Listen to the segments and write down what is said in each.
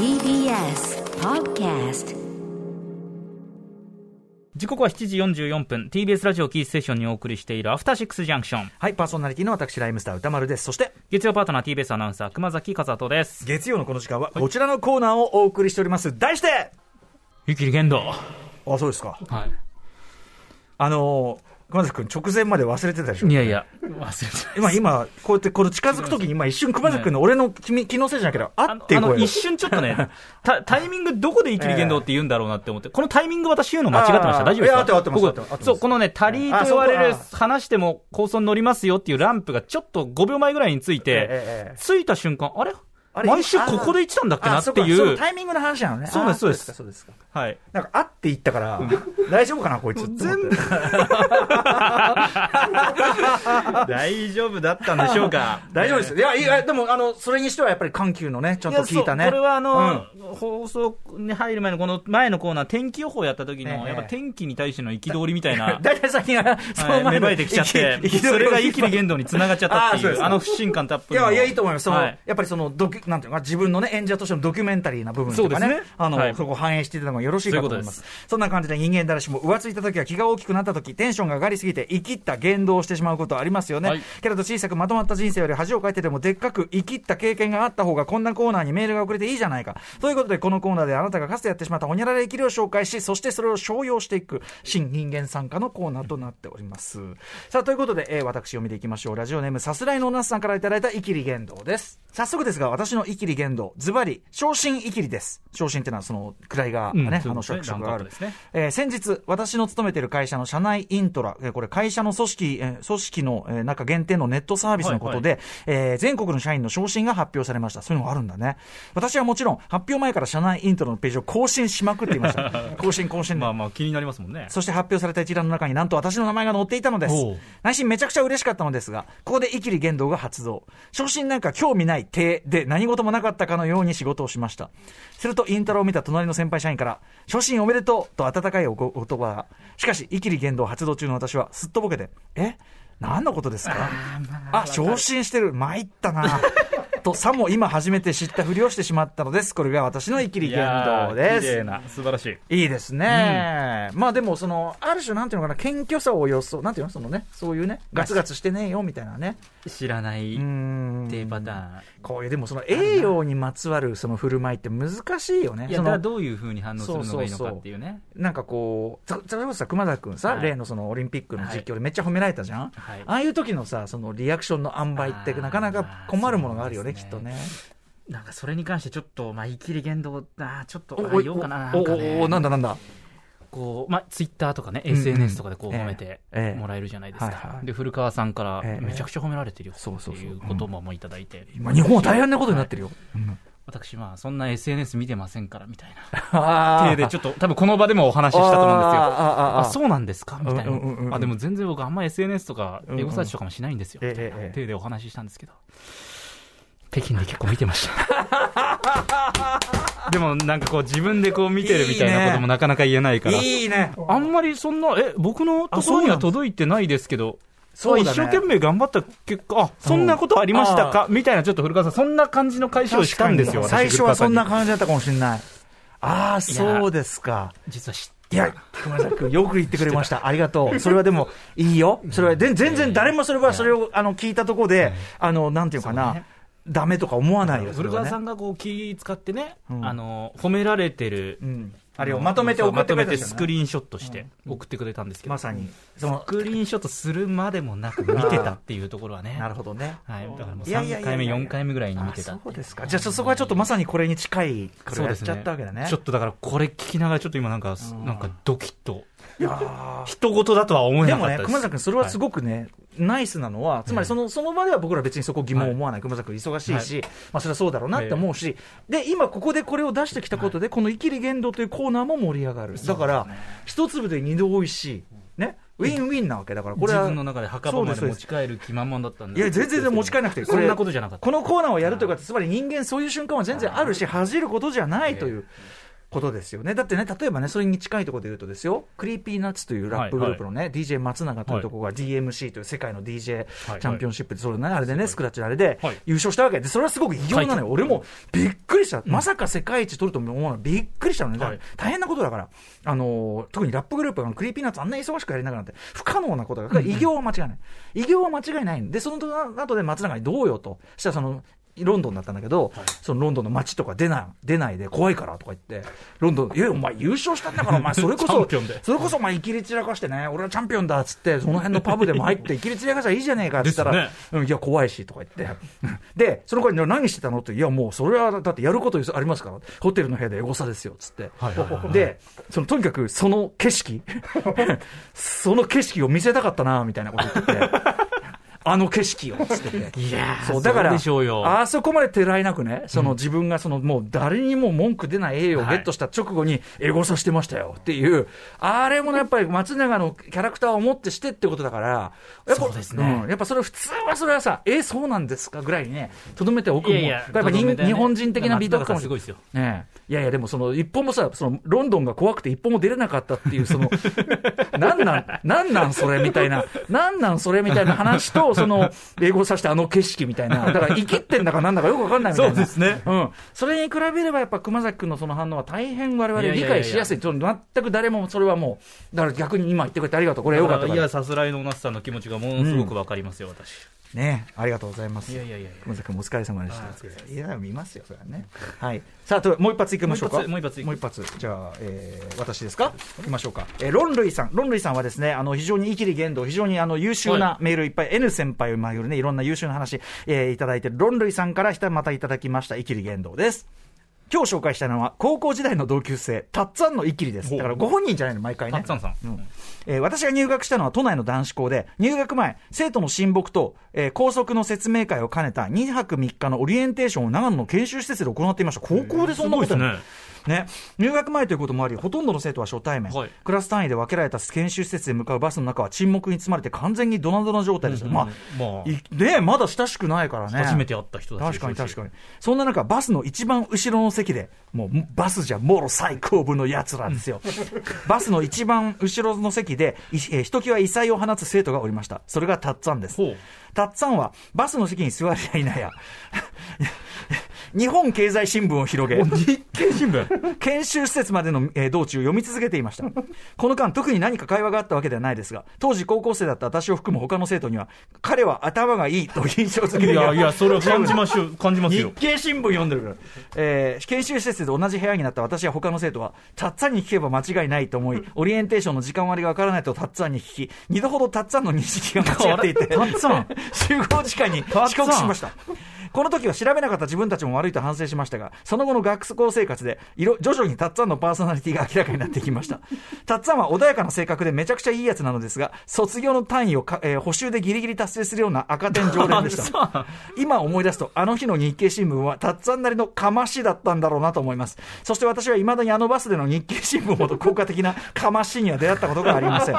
TBS Podcast 時刻は7時44分 TBS ラジオキーステーションにお送りしているアフターシックスジャンクションはい、パーソナリティの私、ライムスター歌丸です。そして、月曜パートナー TBS アナウンサー熊崎和人です月曜のこの時間は、こちらのコーナーをお送りしております。題してゆきり言動あ、そうですか。はいあのー、熊崎君、直前まで忘れてたでしょ。いやいや忘れて今、今、こうやって、この近づくときに、今一瞬熊崎君の俺の気気のせいじゃなけど、あっていう声。が一瞬ちょっとね タタイミングどこでゆきり言動って言うんだろうなって思ってこのタイミング私言うの間違ってました。大丈夫ですか？いや合ってますそうこのねタリーと言われる話しても構想に乗りますよっていうランプがちょっと5秒前ぐらいについて、ええええ。ついた瞬間あれ？毎週ここで言ってたんだっけなってあそかそいうのタイミングの話なのね。そうですあそうですかそうですか。はいなんか、あって言ったから、大丈夫かな、こいつって思って。大丈夫だったんでしょうか 大丈夫です。いや、いや、でも、あの、それにしてはやっぱり緩急のね、ちゃんと聞いたね。これはあの、放送に入る前のこの前のコーナー、天気予報やった時の、ええやっぱ天気に対しての憤りみたいな。大体最近は、そはい、芽の前の生えてきちゃって、それが一気に言動につながっちゃったっていう、あの不信感たっぷいや、りの。いや、いいと思います。その、はいやっぱりその、ドキュ、なんていうのか、自分のね、演者としてのドキュメンタリーな部分とかね、そねあの、はいそこを反映していたのがよろしいかと思います。そんな感じで人間誰しも浮ついた時は気が大きくなった時、テンションが上がりすぎて、生きった言動をしてしまうことはありますよね。はいけれど小さくまとまった人生より恥をかいてでもでっかく生きった経験があった方がこんなコーナーにメールが送れていいじゃないか。ということで、このコーナーであなたがかつてやってしまったほにゃらら生きりを紹介し、そしてそれを商用していく、新人間参加のコーナーとなっております。さあ、ということで、えー私読みでいきましょう。ラジオネームさすらいのおなすさんからいただいたイキリ言動です。早速ですが、私のイキリ言動、ズバリ、昇進イキリです。昇進ってのはその、位がね、うんあの、職職があるですね。えー先日、私の勤めている会社の社内イントラ、えーこれ会社の組織、えー組織の、えー中限定のネットサービスのことで、えー全国の社員の昇進が発表されました。そういうのがあるんだね。私はもちろん、発表前から社内イントラのページを更新しまくっていました。更新更新でまあまあ気になりますもんね。そして発表された一覧の中になんと私の名前が載っていたのです。内心めちゃくちゃ嬉しかったのですが、ここでイキリ言動が発動。昇進なんか興味ない体で何事もなかったかのように仕事をしました。するとイントラを見た隣の先輩社員から、昇進おめでとうと温かいおお言葉が。しかし、イキリ言動発動中の私はすっとぼけて、え？何のことですか？あ、昇進してる。参ったな。と、さも今初めて知ったふりをしてしまったのです。これが私のイキリ言動です。な、素晴らしい。いいですね。まあでも、その、ある種、なんていうのかな、謙虚さを予想、なんていうの？そのね、そういうね、ガツガツしてねえよ、みたいなね。知らないっ。ていうパターン。こういう、でもその、栄養にまつわるその振る舞いって難しいよね。いや、だからどういうふうに反応するのがいいのかっていうね。なんかこう、た例えばさ、熊田君さ、はい例のそのオリンピックの実況でめっちゃ褒められたじゃん、はいああいう時のさ、そのリアクションの塩梅ってなかなか困るものがあるよね、あーきっとね。なんかそれに関してちょっと、まあ、言い切り言動、あーちょっと、あお言おうかな。おなんかねおおなんだなんだ。こう、まあ、ツイッターとかね、うんうん SNS とかでこう褒めてええもらえるじゃないですはいはい。かで、古川さんからええめちゃくちゃ褒められてるよそうそうそうっていう言葉もいただいて、今、日本は大変なことになってるよ。うん私、まあ、そんな SNS 見てませんからみたいな。あ体でちょっと、多分この場でもお話ししたと思うんですよ。あそうなんですか？みたいなうんうんうんうん。あ、でも全然僕あんま SNS とか、エゴサーチとかもしないんですよ。ええええ体でお話ししたんですけど。北京で結構見てました。でもなんかこう自分でこう見てるみたいなこともなかなか言えないから。いいね。あんまりそんな、え、僕のところには届いてないですけど、そうだね一生懸命頑張った結果、あ、そんなことありましたか、みたいな、ちょっと古川さん、そんな感じの解消をしたんですよ、私最初はそんな感じだったかもしれない。ああ、そうですか。実は知っていや、熊崎君、よく言ってくれました。ありがとう。それはでも、いいよ。それは、で全然誰もそれは、それを、あの、聞いたところで、あの、なんていうかなダメとか思わないよ、それ古川さはね。んがこう気使ってね、うんあの、褒められてる、うん。あれをまとめて送ってくれたまとめてじゃないスクリーンショットして送ってくれたんですけど、まさに。そのス、クリーンショットするまでもなく見てたっていうところはね。なるほどね。はい。だからもういやいやいやいや3回目、4回目ぐらいに見あてたそうですか。じゃあ、そこはちょっとまさにこれに近い、これそうですね。をやっちゃったわけだね。ちょっとだからこれ聞きながらちょっと今なんか、なんかドキッと。いやー 人事だとは思えでもね、なかったです。熊崎君、それはすごごくね、ナイスなのは、つまりそのその場では僕ら別にそこ疑問を思わない、熊崎君、忙しいし、まあ、それはそうだろうなって思うし、で今、ここでこれを出してきたことで、このイキリ言動というコーナーも盛り上がる、だから、一粒で二度おいしい、ね、ウィンウィンなわけだから、これは。自分の中で墓場まで持ち帰る気満々だったんで。いや、全然持ち帰らなくていい、そんなことじゃなかった。このコーナーをやるというか、つまり人間そういう瞬間は全然あるし、恥じることじゃないという。ことですよね。だってね、例えばね、それに近いところで言うとですよ、クリーピーナッツというラップグループのね、DJ 松永というところが DMC という世界の DJ チャンピオンシップで、それね、あれでね、スクラッチのあれではい優勝したわけで、それはすごく異様なのよ。俺もびっくりした。まさか世界一取ると思うのびっくりしたのね。大変なことだから。あのー、特にラップグループのクリーピーナッツあんな忙しくやりながらなんて、不可能なことだから、偉業は間違いない。偉業は間違いないんで、その後で松永にどうよと。そしたらその、ロンドンだったんだけど、そのロンドンの街とか出ない、出ないで怖いからとか言って、ロンドン、いや、お前優勝したんだから、お前それこそそれこそお前いきり散らかしてね、俺はチャンピオンだっつって、その辺のパブでも 入って、いきり散らかしたらいいじゃねえかって言ったら、ですうん、いや、怖いしとか言って、で、その頃に何してたの？って、いや、もうそれはだってやることありますから、ホテルの部屋でエゴサですよっつって、はいはいはいはい。で、そのとにかくその景色、その景色を見せたかったなみたいなこと言ってて。あの景色をつってて。いやーそう、だから、あそこまでてらいなくね、その自分がそのもう誰にも文句出ない栄誉をゲットした直後にエゴサしてましたよっていう、あれもね、やっぱり松永のキャラクターを持ってしてってことだから、やっぱそうですね。んやっぱそれ普通はそれはさ、え、そうなんですかぐらいにね、とどめておくもんいやいややっぱ人とどめてね。日本人的な美徳かもしれないすごいですよ。ねえ。いやいや、でもその、一本もさ、その、ロンドンが怖くて一本も出れなかったっていう、その、なんなん、なんなんそれみたいな、なんなんそれみたいな話と、その、英語させてあの景色みたいな、だから生きってんだかなんだかよくわかんないみたいな。そうですねうん。それに比べればやっぱ熊崎君のその反応は大変我々理いやいやいやいや解しやすい。その全く誰もそれはもう、だから逆に今言ってくれてありがとう。これよかったいや、。さすらいのなすさんの気持ちがものすごくわかりますよ、私。ねえありがとうございます。いやいやいや熊崎君もお疲れ様でした。いや、見ますよ、それはね。はい。さあ、ともう一発いきましょうか。もう一発もう一発もう一発。じゃあ、えー、私ですか？いきましょうか。えー、ロンルイさん。ロンルイさんはですね、あの、非常に生きり言動、非常にあの、優秀なメールいっぱい、N 先輩を巡るね、いろんな優秀な話、えー、いただいてる、ロンルイさんからひたまたいただきました、生きり言動です。今日紹介したのは、高校時代の同級生、たっつぁんのイキリです。だからご本人じゃないの、毎回ね。たっつぁんさんうんえー私が入学したのは都内の男子校で、入学前、生徒の親睦と、えー校則の説明会を兼ねた2泊3日のオリエンテーションを長野の研修施設で行っていました。高校でそんなことやるすごいですね。ね、入学前ということもあり、ほとんどの生徒は初対面、はいクラス単位で分けられた研修施設へ向かうバスの中は沈黙に包まれて完全にドナドナ状態ですよ。まあ、まあいねまだ親しくないからね。初めて会った人たち確かに確かに。そんな中、バスの一番後ろの席で、もうバスじゃもろ最高部の奴らですよ。バスの一番後ろの席で、いえーひときわ異彩を放つ生徒がおりました。それがタッツァンです。タッツァンはバスの席に座りやいなや、日本経済新聞を広げ、日経新聞。研修施設までの、えー道中読み続けていました。この間、特に何か会話があったわけではないですが、当時高校生だった私を含む他の生徒には、彼は頭がいいと印象付けるいやいや、それは感じましょう、感じます日よ。経新聞読んでるから、えー研修施設で同じ部屋になった私や他の生徒は、たっつぁんに聞けば間違いないと思い、オリエンテーションの時間割がわからないとたっつぁんに聞き、二度ほどたっつぁんの認識が間違っていて、たっつぁん 集合時間に遅刻しました。この時は調べなかった自分たちも悪いと反省しましたが、その後の学校生活で、徐々にたっつぁんのパーソナリティが明らかになってきました。たっつぁんは穏やかな性格でめちゃくちゃいいやつなのですが、卒業の単位をか、えー補修でギリギリ達成するような赤点常連でした。今思い出すと、あの日の日経新聞は、たっつぁんなりのかましだったんだろうなと思います。そして私は未だにあのバスでの日経新聞ほど効果的なかましには出会ったことがありません。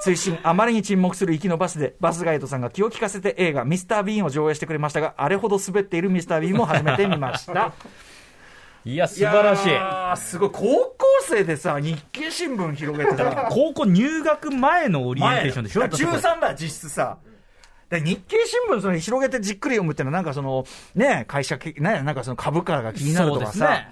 追伸あまりに沈黙する行きのバスで、バスガイドさんが気を利かせて映画、ミスター・ビーンを上映してくれましたが、あれほど滑っているミスター・ビーンも初めて見ました。いや、素晴らしい。すごい。高校生でさ、日経新聞広げてさ、高校入学前のオリエンテーションでしょ？前中3だ、実質さ。で日経新聞それ広げてじっくり読むってのは、なんかその、ね、会社け、ね、なんかその株価が気になるとかさ、ね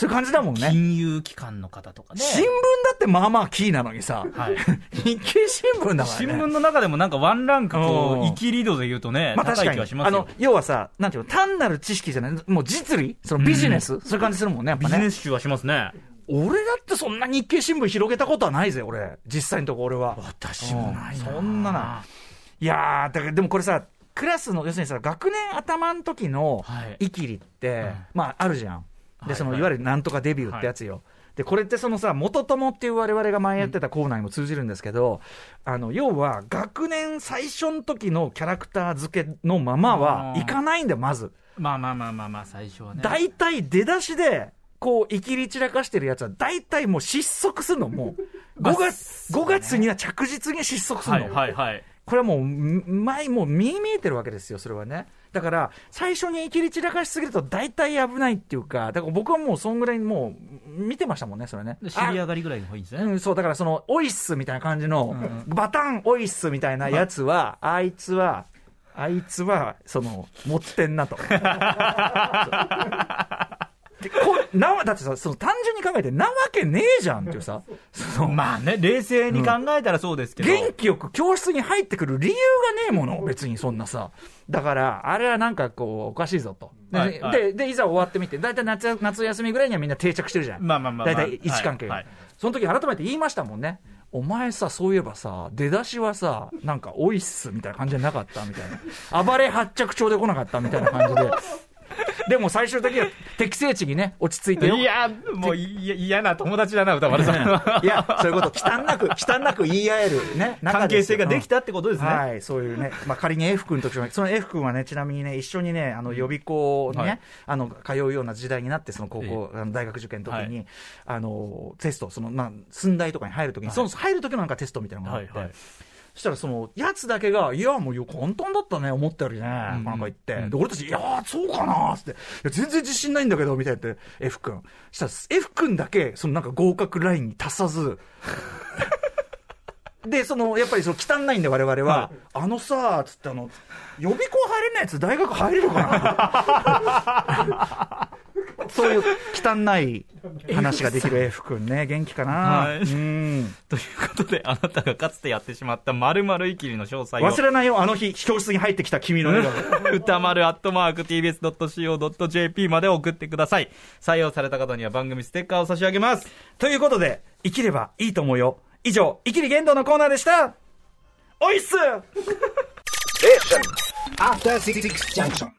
そういう感じだもんね。金融機関の方とかね。新聞だってまあまあキーなのにさ、はい 日経新聞だからね。新聞の中でもなんかワンランクこうんう、生きリードで言うとね、まあ確かにあの。、要はさ、なんていうの、単なる知識じゃない、もう実利そのビジネス、そういう感じするもんね、やっぱね。ビジネス集はしますね。俺だってそんな日経新聞広げたことはないぜ、俺。実際のとこ俺は。私もないなうんそんなな。いやー、だからでもこれさ、クラスの、要するにさ、学年頭の時のはいイキリって、うんまああるじゃん。で、その、はいはいいわゆるなんとかデビューってやつよ。で、これってそのさ、元友っていう我々が前やってたコーナーにも通じるんですけど、あの、要は、学年最初の時のキャラクター付けのままはいかないんだよ、まず。まあまあまあまあまあ、最初はね。大体出だしで、こう、生きり散らかしてるやつは、大体もう失速するの、もう。まあ5月、5月には着実に失速するの。はいはいはい。これはもう、前、もう見え見えてるわけですよ、それはね。だから、最初に切り散らかしすぎると大体危ないっていうか、だから僕はもうそんぐらいもう見てましたもんね、それね。知り上がりぐらいの方がいいんですね。うん、そう、だからその、オイッスみたいな感じの、バタンオイッスみたいなやつは、あいつは、あいつは、その、持ってんなと。でこなだってさ、その単純に考えて、なわけねえじゃんっていうさ、そのまあね、冷静に考えたらそうですけど。元気よく教室に入ってくる理由がねえもの、別にそんなさ。だから、あれはなんかこう、おかしいぞと。で、はいはいででいざ終わってみて、大体夏夏休みぐらいにはみんな定着してるじゃん。まあまあまあまあ大体位置関係が、はいはいその時改めて言いましたもんね。お前さ、そういえばさ、出だしはさ、なんか、おいっす、みたいな感じじゃなかったみたいな。暴れ発着調で来なかったみたいな感じで。でも最終的には適正値にね、落ち着いてよ。いや、もういや嫌な友達だな、歌丸さん。いや、そういうこと、忌憚なく、忌憚なく言い合えるね、関係性ができたたってことですね。はい、そういうね、まあ、仮に F 君とその F 君はね、ちなみにね、一緒にね、あの予備校にね、はい。あの通うような時代になって、その高校、あの大学受験の時に、はあのテスト、そのまあ、寸大とかに入るときに、はいその入るときのなんかテストみたいなのがあって、はいはい。そしたらそのやつだけが、いや、もうよ簡単だったね、思ったよりね、うん。なんか言って、うん。で俺たち、いやー、そうかなーって、いや全然自信ないんだけど、みたいな言って F 君、そしたら F 君だけ、そのなんか合格ラインに達さず、で、その、やっぱりその汚いんで我々は、はあのさ、つってあの、予備校入れないやつ大学入れるかな そういう汚い話ができる F 君ね、元気かな、はいうん。ということで、あなたがかつてやってしまった〇〇いきりの詳細を忘れないよ、あの日、教室に入ってきた君の笑顔。歌丸アットマーク TBS.CO.JP まで送ってください。採用された方には番組ステッカーを差し上げます。ということで、生きればいいと思うよ。以上、生きり言動のコーナーでした。おいっす After Six Junction.